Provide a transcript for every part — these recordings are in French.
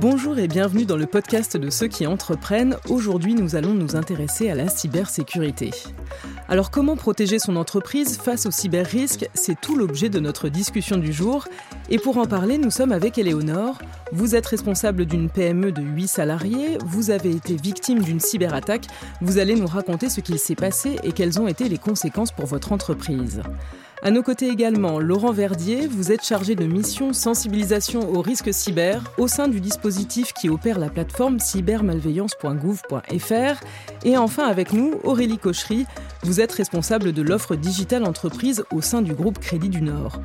Bonjour et bienvenue dans le podcast de ceux qui entreprennent. Aujourd'hui, nous allons nous intéresser à la cybersécurité. Alors comment protéger son entreprise face aux cyber-risques C'est tout l'objet de notre discussion du jour. Et pour en parler, nous sommes avec Éléonore. Vous êtes responsable d'une PME de 8 salariés, vous avez été victime d'une cyberattaque, vous allez nous raconter ce qu'il s'est passé et quelles ont été les conséquences pour votre entreprise. À nos côtés également, Laurent Verdier, vous êtes chargé de mission sensibilisation aux risques cyber au sein du dispositif qui opère la plateforme cybermalveillance.gouv.fr. Et enfin avec nous, Aurélie Cochery, vous êtes responsable de l'offre digitale entreprise au sein du groupe Crédit du Nord.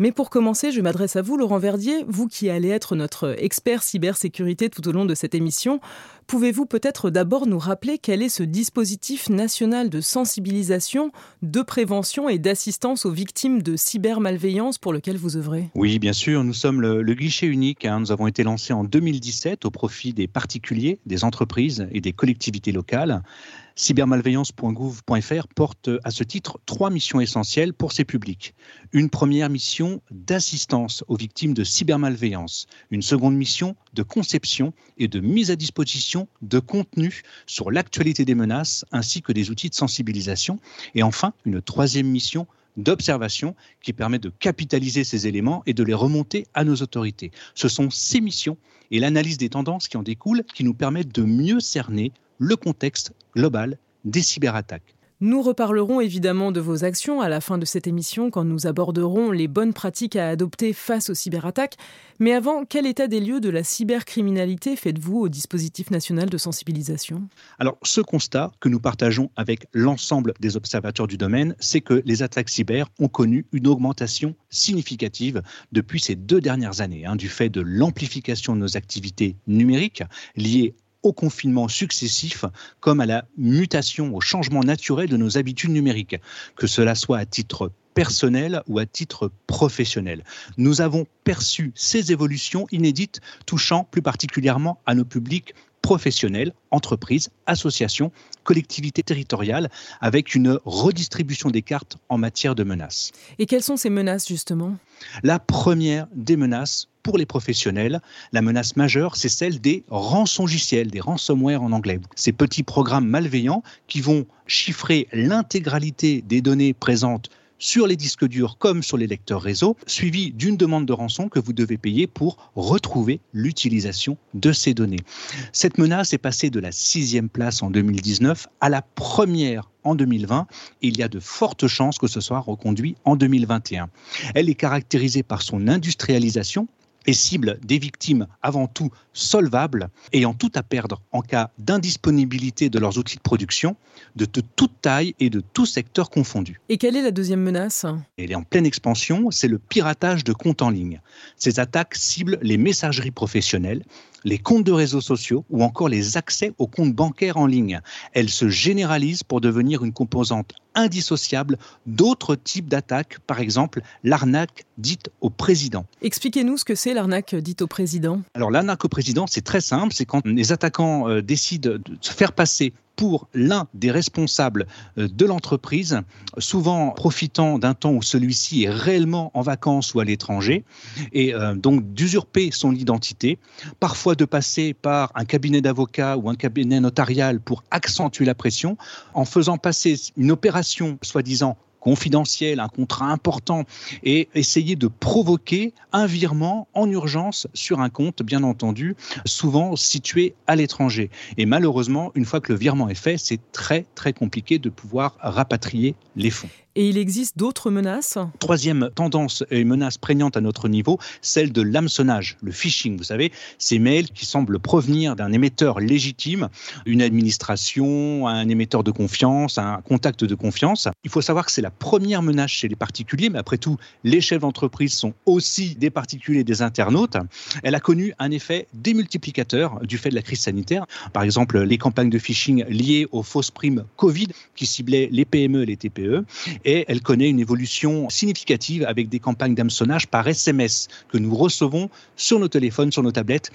Mais pour commencer, je m'adresse à vous, Laurent Verdier, vous qui allez être notre expert cybersécurité tout au long de cette émission. Pouvez-vous peut-être d'abord nous rappeler quel est ce dispositif national de sensibilisation, de prévention et d'assistance aux victimes de cybermalveillance pour lequel vous œuvrez? Oui, bien sûr, nous sommes le, guichet unique. Hein. Nous avons été lancés en 2017 au profit des particuliers, des entreprises et des collectivités locales cybermalveillance.gouv.fr porte à ce titre trois missions essentielles pour ces publics. Une première mission d'assistance aux victimes de cybermalveillance, une seconde mission de conception et de mise à disposition de contenu sur l'actualité des menaces ainsi que des outils de sensibilisation, et enfin une troisième mission d'observation qui permet de capitaliser ces éléments et de les remonter à nos autorités. Ce sont ces missions et l'analyse des tendances qui en découlent qui nous permettent de mieux cerner le contexte global des cyberattaques. Nous reparlerons évidemment de vos actions à la fin de cette émission quand nous aborderons les bonnes pratiques à adopter face aux cyberattaques. Mais avant, quel état des lieux de la cybercriminalité faites-vous au dispositif national de sensibilisation? Alors, ce constat que nous partageons avec l'ensemble des observateurs du domaine, c'est que les attaques cyber ont connu une augmentation significative depuis ces deux dernières années, hein, du fait de l'amplification de nos activités numériques liées au confinement successif comme à la mutation, au changement naturel de nos habitudes numériques, que cela soit à titre personnel ou à titre professionnel. Nous avons perçu ces évolutions inédites touchant plus particulièrement à nos publics professionnels, entreprises, associations, collectivités territoriales, avec une redistribution des cartes en matière de menaces. Et quelles sont ces menaces justement? La première des menaces pour les professionnels, la menace majeure, c'est celle des rançongiciels, des ransomware en anglais. Ces petits programmes malveillants qui vont chiffrer l'intégralité des données présentes sur les disques durs comme sur les lecteurs réseau, suivi d'une demande de rançon que vous devez payer pour retrouver l'utilisation de ces données. Cette menace est passée de la sixième place en 2019 à la première en 2020 et il y a de fortes chances que ce soit reconduit en 2021. Elle est caractérisée par son industrialisation, et cible des victimes avant tout solvables, ayant tout à perdre en cas d'indisponibilité de leurs outils de production, de, toute taille et de tout secteur confondu. Et quelle est la deuxième menace? Elle est en pleine expansion, c'est le piratage de comptes en ligne. Ces attaques ciblent les messageries professionnelles, les comptes de réseaux sociaux ou encore les accès aux comptes bancaires en ligne. Elles se généralisent pour devenir une composante indissociable d'autres types d'attaques, par exemple l'arnaque dite au président. Expliquez-nous ce que c'est l'arnaque dite au président? Alors l'arnaque au président, c'est très simple, c'est quand les attaquants euh, décident de se faire passer pour l'un des responsables euh, de l'entreprise, souvent profitant d'un temps où celui-ci est réellement en vacances ou à l'étranger, et euh, donc d'usurper son identité, parfois de passer par un cabinet d'avocat ou un cabinet notarial pour accentuer la pression, en faisant passer une opération soi-disant confidentiel, un contrat important, et essayer de provoquer un virement en urgence sur un compte, bien entendu, souvent situé à l'étranger. Et malheureusement, une fois que le virement est fait, c'est très très compliqué de pouvoir rapatrier les fonds. Et il existe d'autres menaces? Troisième tendance et menace prégnante à notre niveau, celle de l'hameçonnage, le phishing. Vous savez, ces mails qui semblent provenir d'un émetteur légitime, une administration, un émetteur de confiance, un contact de confiance. Il faut savoir que c'est la première menace chez les particuliers, mais après tout, les chefs d'entreprise sont aussi des particuliers, des internautes. Elle a connu un effet démultiplicateur du fait de la crise sanitaire. Par exemple, les campagnes de phishing liées aux fausses primes Covid qui ciblaient les PME et les TPE et elle connaît une évolution significative avec des campagnes d'hameçonnage par SMS que nous recevons sur nos téléphones, sur nos tablettes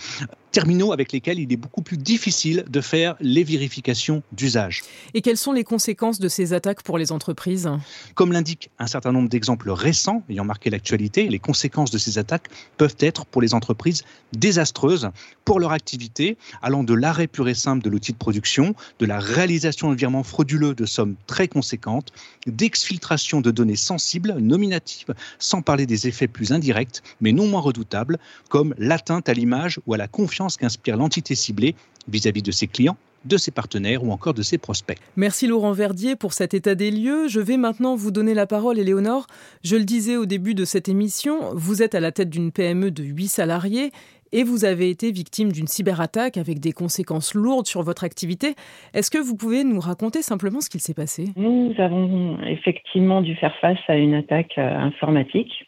terminaux avec lesquels il est beaucoup plus difficile de faire les vérifications d'usage. Et quelles sont les conséquences de ces attaques pour les entreprises? Comme l'indiquent un certain nombre d'exemples récents ayant marqué l'actualité, les conséquences de ces attaques peuvent être pour les entreprises désastreuses pour leur activité, allant de l'arrêt pur et simple de l'outil de production, de la réalisation de virements frauduleux de sommes très conséquentes, d'exfiltration de données sensibles, nominatives, sans parler des effets plus indirects, mais non moins redoutables, comme l'atteinte à l'image ou à la confiance qu'inspire l'entité ciblée vis-à-vis de ses clients de ses partenaires ou encore de ses prospects. Merci Laurent Verdier pour cet état des lieux. Je vais maintenant vous donner la parole, Éléonore. Je le disais au début de cette émission, vous êtes à la tête d'une PME de 8 salariés et vous avez été victime d'une cyberattaque avec des conséquences lourdes sur votre activité. Est-ce que vous pouvez nous raconter simplement ce qu'il s'est passé? Nous avons effectivement dû faire face à une attaque euh, informatique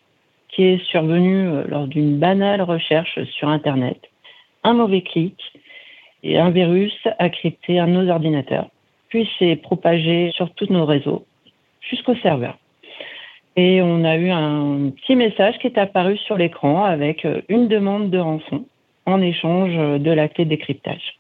qui est survenue euh, lors d'une banale recherche sur Internet. Un mauvais clic et un virus a crypté un de nos ordinateurs, puis s'est propagé sur tous nos réseaux jusqu'au serveur. Et on a eu un petit message qui est apparu sur l'écran avec euh, une demande de rançon en échange de la clé de décryptage.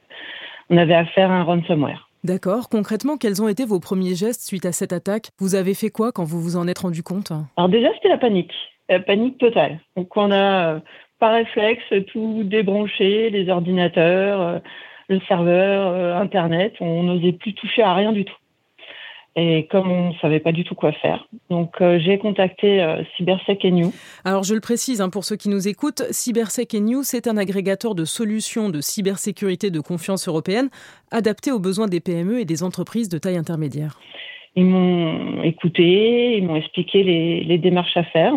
On avait affaire à un ransomware. D'accord. Concrètement, quels ont été vos premiers gestes suite à cette attaque? Vous avez fait quoi quand vous vous en êtes rendu compte? Alors déjà, c'était la panique. La panique totale. Donc on a, euh, par réflexe, tout débranché, les ordinateurs, euh, le serveur, Internet. On n'osait plus toucher à rien du tout et comme on ne savait pas du tout quoi faire. Donc euh, j'ai contacté euh, Cybersec et New. Alors je le précise hein, pour ceux qui nous écoutent, Cybersec et New, c'est un agrégateur de solutions de cybersécurité de confiance européenne adapté aux besoins des PME et des entreprises de taille intermédiaire. Ils m'ont écouté, ils m'ont expliqué les, les, démarches à faire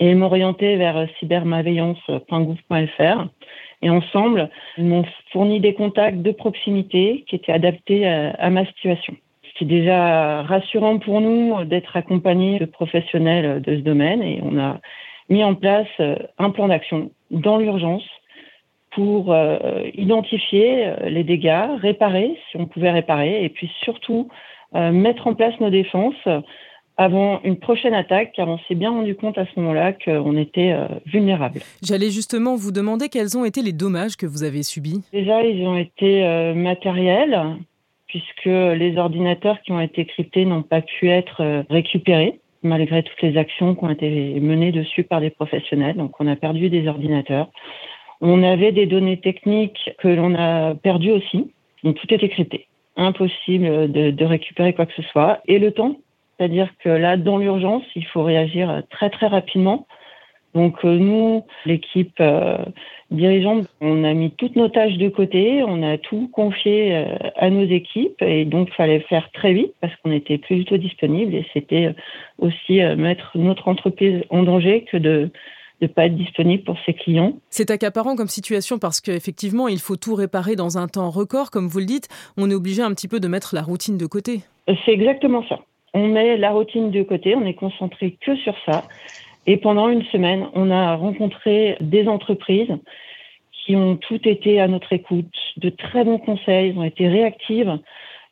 et orienté vers cybermalveillance.gouv.fr. Et ensemble, ils m'ont fourni des contacts de proximité qui étaient adaptés à, à ma situation. C'est déjà rassurant pour nous d'être accompagnés de professionnels de ce domaine et on a mis en place euh, un plan d'action dans l'urgence pour euh, identifier euh, les dégâts, réparer si on pouvait réparer et puis surtout mettre en place nos défenses avant une prochaine attaque, car on s'est bien rendu compte à ce moment-là qu'on était vulnérable. J'allais justement vous demander quels ont été les dommages que vous avez subis. Déjà, ils ont été matériels, puisque les ordinateurs qui ont été cryptés n'ont pas pu être euh, récupérés malgré toutes les actions qui ont été menées dessus par des professionnels. Donc on a perdu des ordinateurs. On avait des données techniques que l'on a perdues aussi. Donc tout était crypté. Impossible de, de récupérer quoi que ce soit. Et le temps, c'est-à-dire que là, dans l'urgence, il faut réagir très très rapidement donc euh, nous, l'équipe euh, dirigeante, on a mis toutes nos tâches de côté, on a tout confié euh, à nos équipes et donc il fallait faire très vite parce qu'on était plus du tout disponible et c'était aussi mettre notre entreprise en danger que de ne pas être disponible pour ses clients. C'est accaparant comme situation parce qu'effectivement, il faut tout réparer dans un temps record, comme vous le dites. On est obligé un petit peu de mettre la routine de côté. C'est exactement ça. On met la routine de côté, on est concentré que sur ça. Et pendant une semaine, on a rencontré des entreprises qui ont toutes été à notre écoute, de très bons conseils, ont été réactives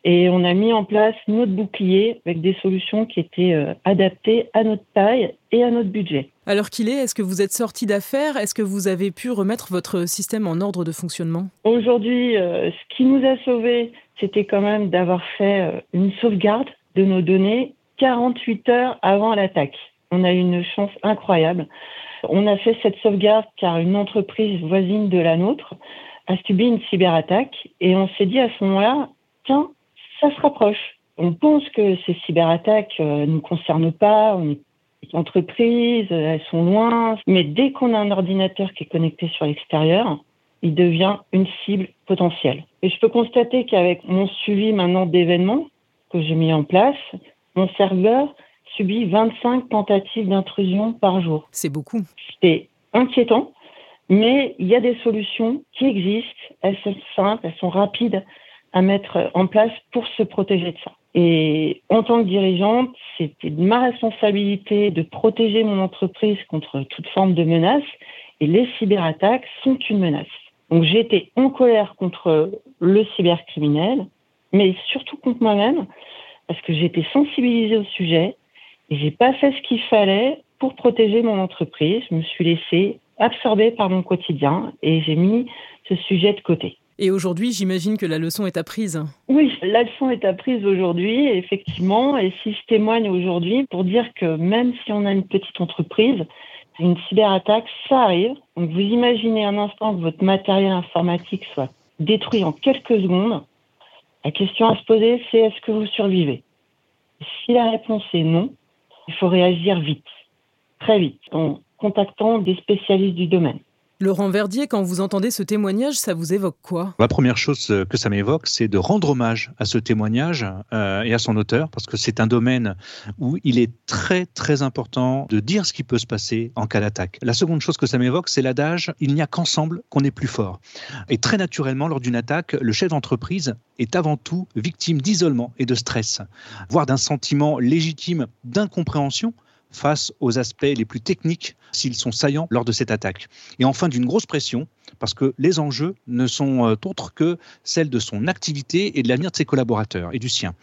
et on a mis en place notre bouclier avec des solutions qui étaient euh, adaptées à notre taille et à notre budget. Alors qu'il est, est-ce que vous êtes sorti d'affaires? Est-ce que vous avez pu remettre votre système en ordre de fonctionnement? Aujourd'hui, euh, ce qui nous a sauvés, c'était quand même d'avoir fait euh, une sauvegarde de nos données 48 heures avant l'attaque. On a eu une chance incroyable. On a fait cette sauvegarde car une entreprise voisine de la nôtre a subi une cyberattaque et on s'est dit à ce moment-là, tiens, ça se rapproche. On pense que ces cyberattaques ne euh, nous concernent pas, on est une entreprise, elles sont loin, mais dès qu'on a un ordinateur qui est connecté sur l'extérieur, il devient une cible potentielle. Et je peux constater qu'avec mon suivi maintenant d'événements que j'ai mis en place, mon serveur subit 25 tentatives d'intrusion par jour. C'est beaucoup. C'est inquiétant, mais il y a des solutions qui existent. Elles sont simples, elles sont rapides à mettre en place pour se protéger de ça. Et en tant que dirigeante, c'était ma responsabilité de protéger mon entreprise contre toute forme de menace. Et les cyberattaques sont une menace. Donc j'étais en colère contre le cybercriminel, mais surtout contre moi-même, parce que j'étais sensibilisée au sujet, et j'ai pas fait ce qu'il fallait pour protéger mon entreprise. Je me suis laissée absorber par mon quotidien et j'ai mis ce sujet de côté. Et aujourd'hui, j'imagine que la leçon est apprise. Oui, la leçon est apprise aujourd'hui, effectivement. Et si je témoigne aujourd'hui pour dire que même si on a une petite entreprise, une cyberattaque, ça arrive. Donc vous imaginez un instant que votre matériel informatique soit détruit en quelques secondes. La question à se poser, c'est est-ce que vous survivez? Si la réponse est non, il faut réagir vite, très vite, en contactant des spécialistes du domaine. Laurent Verdier, quand vous entendez ce témoignage, ça vous évoque quoi? La première chose que ça m'évoque, c'est de rendre hommage à ce témoignage euh, et à son auteur, parce que c'est un domaine où il est très très important de dire ce qui peut se passer en cas d'attaque. La seconde chose que ça m'évoque, c'est l'adage il n'y a qu'ensemble qu'on est plus fort. Et très naturellement, lors d'une attaque, le chef d'entreprise est avant tout victime d'isolement et de stress, voire d'un sentiment légitime d'incompréhension face aux aspects les plus techniques s'ils sont saillants lors de cette attaque. Et enfin d'une grosse pression, parce que les enjeux ne sont euh, autres que celles de son activité et de l'avenir de ses collaborateurs et du sien.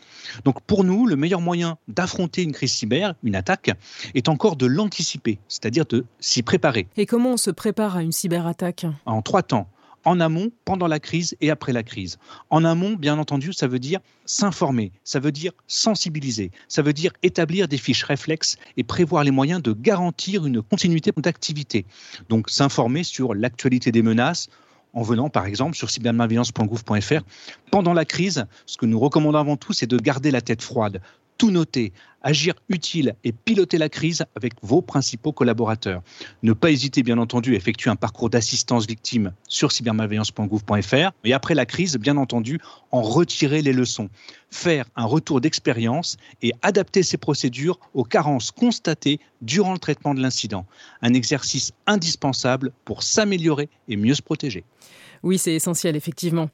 Donc pour nous, le meilleur moyen d'affronter une crise cyber, une attaque, est encore de l'anticiper, c'est-à-dire de s'y préparer. Et comment on se prépare à une cyberattaque? En trois temps en amont, pendant la crise et après la crise. En amont, bien entendu, ça veut dire s'informer, ça veut dire sensibiliser, ça veut dire établir des fiches réflexes et prévoir les moyens de garantir une continuité d'activité. Donc s'informer sur l'actualité des menaces, en venant par exemple sur cybermalveillance.gouv.fr. Pendant la crise, ce que nous recommandons avant tout, c'est de garder la tête froide, tout noter, agir utile et piloter la crise avec vos principaux collaborateurs. Ne pas hésiter, bien entendu, à effectuer un parcours d'assistance victime sur cybermalveillance.gouv.fr. Et après la crise, bien entendu, en retirer les leçons. Faire un retour d'expérience et adapter ces procédures aux carences constatées durant le traitement de l'incident. Un exercice indispensable pour s'améliorer et mieux se protéger. Oui, c'est essentiel, effectivement.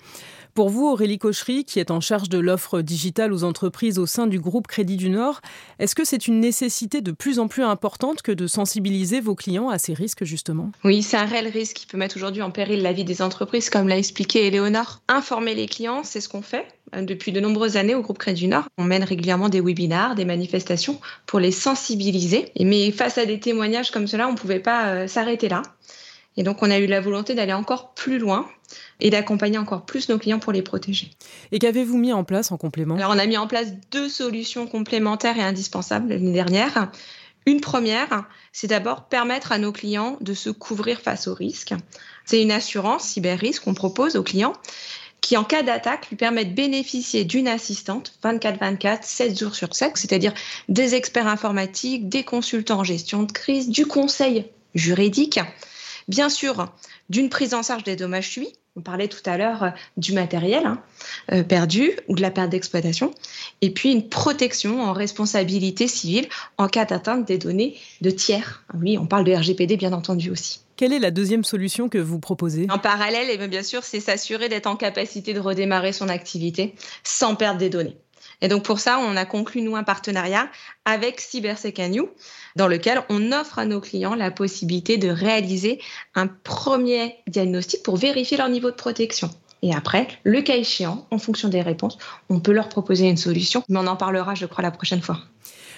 Pour vous, Aurélie Cochery, qui est en charge de l'offre digitale aux entreprises au sein du groupe Crédit du Nord, est-ce que c'est une nécessité de plus en plus importante que de sensibiliser vos clients à ces risques, justement? Oui, c'est un réel risque qui peut mettre aujourd'hui en péril la vie des entreprises, comme l'a expliqué Éléonore. Informer les clients, c'est ce qu'on fait euh, depuis de nombreuses années au groupe Crédit du Nord. On mène régulièrement des webinars, des manifestations pour les sensibiliser. Mais face à des témoignages comme cela, on ne pouvait pas euh, s'arrêter là. Et donc, on a eu la volonté d'aller encore plus loin et d'accompagner encore plus nos clients pour les protéger. Et qu'avez-vous mis en place en complément? Alors, on a mis en place deux solutions complémentaires et indispensables l'année dernière. Une première, c'est d'abord permettre à nos clients de se couvrir face aux risques. C'est une assurance cyber-risque qu'on propose aux clients qui, en cas d'attaque, lui permet de bénéficier d'une assistante 24-24, 7 jours sur 7, c'est-à-dire des experts informatiques, des consultants en gestion de crise, du conseil juridique, Bien sûr, d'une prise en charge des dommages subis. On parlait tout à l'heure euh, du matériel hein, euh, perdu ou de la perte d'exploitation. Et puis une protection en responsabilité civile en cas d'atteinte des données de tiers. Ah oui, on parle de RGPD bien entendu aussi. Quelle est la deuxième solution que vous proposez? En parallèle, et eh bien sûr, c'est s'assurer d'être en capacité de redémarrer son activité sans perdre des données. Et donc pour ça, on a conclu nous un partenariat avec CyberSecAnew dans lequel on offre à nos clients la possibilité de réaliser un premier diagnostic pour vérifier leur niveau de protection. Et après, le cas échéant, en fonction des réponses, on peut leur proposer une solution, mais on en parlera, je crois, la prochaine fois.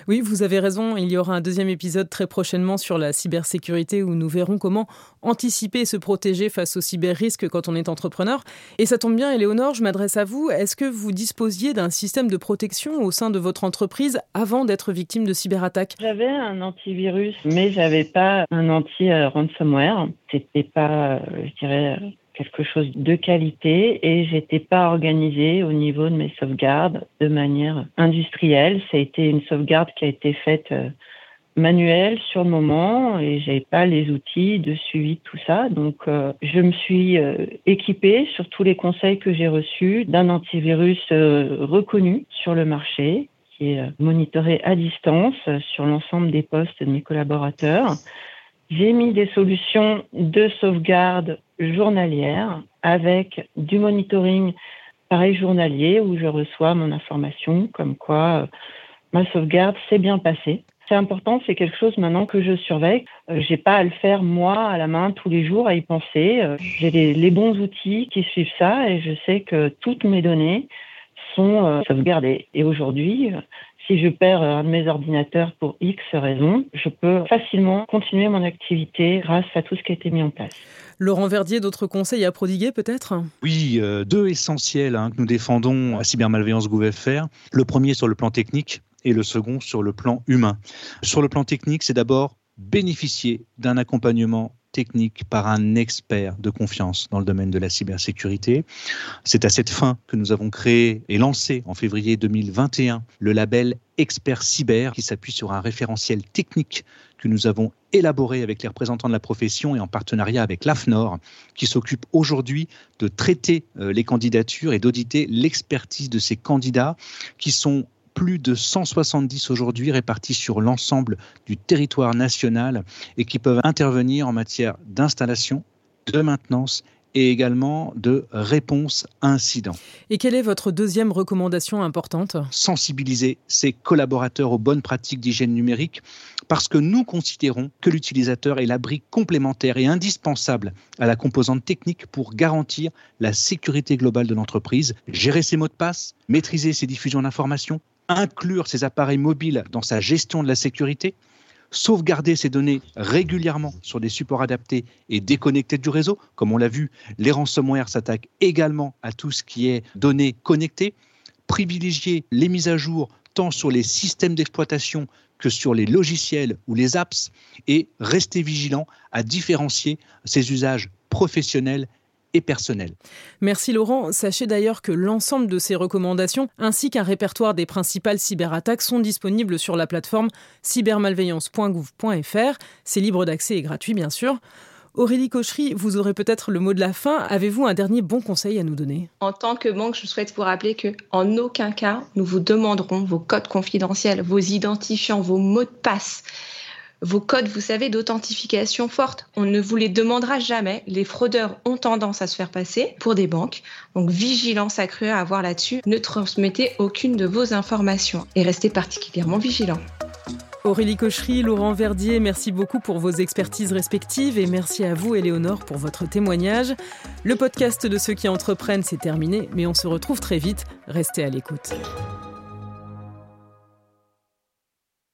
Oui, vous avez raison. Il y aura un deuxième épisode très prochainement sur la cybersécurité où nous verrons comment anticiper et se protéger face aux cyber-risques quand on est entrepreneur. Et ça tombe bien, Éléonore, je m'adresse à vous. Est-ce que vous disposiez d'un système de protection au sein de votre entreprise avant d'être victime de cyberattaques? J'avais un antivirus, mais j'avais pas un anti-ransomware. C'était pas, je dirais, quelque chose de qualité et j'étais pas organisée au niveau de mes sauvegardes de manière industrielle. Ça a été une sauvegarde qui a été faite euh, manuelle sur le moment et j'avais pas les outils de suivi de tout ça. Donc euh, je me suis euh, équipée sur tous les conseils que j'ai reçus d'un antivirus reconnu sur le marché qui est monitoré à distance sur l'ensemble des postes de mes collaborateurs. J'ai mis des solutions de sauvegarde journalière avec du monitoring pareil journalier où je reçois mon information comme quoi euh, ma sauvegarde s'est bien passée. C'est important, c'est quelque chose maintenant que je surveille. Euh, j'ai pas à le faire moi à la main tous les jours à y penser. Euh, j'ai les, bons outils qui suivent ça et je sais que toutes mes données sont sauvegardées. Et aujourd'hui, si je perds un de mes ordinateurs pour X raisons, je peux facilement continuer mon activité grâce à tout ce qui a été mis en place. Laurent Verdier, d'autres conseils à prodiguer peut-être? Oui, euh, deux essentiels hein, que nous défendons à Cybermalveillance GouverFR. Le premier sur le plan technique et le second sur le plan humain. Sur le plan technique, c'est d'abord bénéficier d'un accompagnement technique par un expert de confiance dans le domaine de la cybersécurité. C'est à cette fin que nous avons créé et lancé en février 2021 le label Expert Cyber qui s'appuie sur un référentiel technique que nous avons élaboré avec les représentants de la profession et en partenariat avec l'AFNOR qui s'occupe aujourd'hui de traiter euh, les candidatures et d'auditer l'expertise de ces candidats qui sont plus de 170 aujourd'hui répartis sur l'ensemble du territoire national et qui peuvent intervenir en matière d'installation, de maintenance et également de réponse à incidents. Et quelle est votre deuxième recommandation importante? Sensibiliser ses collaborateurs aux bonnes pratiques d'hygiène numérique parce que nous considérons que l'utilisateur est la brique complémentaire et indispensable à la composante technique pour garantir la sécurité globale de l'entreprise, gérer ses mots de passe, maîtriser ses diffusions d'informations, inclure ses appareils mobiles dans sa gestion de la sécurité, sauvegarder ces données régulièrement sur des supports adaptés et déconnectés du réseau. Comme on l'a vu, les ransomware s'attaquent également à tout ce qui est données connectées, privilégier les mises à jour tant sur les systèmes d'exploitation que sur les logiciels ou les apps et rester vigilant à différencier ces usages professionnels Merci Laurent. Sachez d'ailleurs que l'ensemble de ces recommandations ainsi qu'un répertoire des principales cyberattaques sont disponibles sur la plateforme cybermalveillance.gouv.fr. C'est libre d'accès et gratuit bien sûr. Aurélie Cochery, vous aurez peut-être le mot de la fin. Avez-vous un dernier bon conseil à nous donner? En tant que banque, je souhaite vous rappeler que en aucun cas nous vous demanderons vos codes confidentiels, vos identifiants, vos mots de passe vos codes, vous savez, d'authentification forte. On ne vous les demandera jamais. Les fraudeurs ont tendance à se faire passer pour des banques. Donc, vigilance accrue à avoir là-dessus. Ne transmettez aucune de vos informations et restez particulièrement vigilant. Aurélie Cochery, Laurent Verdier, merci beaucoup pour vos expertises respectives et merci à vous, Éléonore, pour votre témoignage. Le podcast de ceux qui entreprennent, c'est terminé, mais on se retrouve très vite. Restez à l'écoute.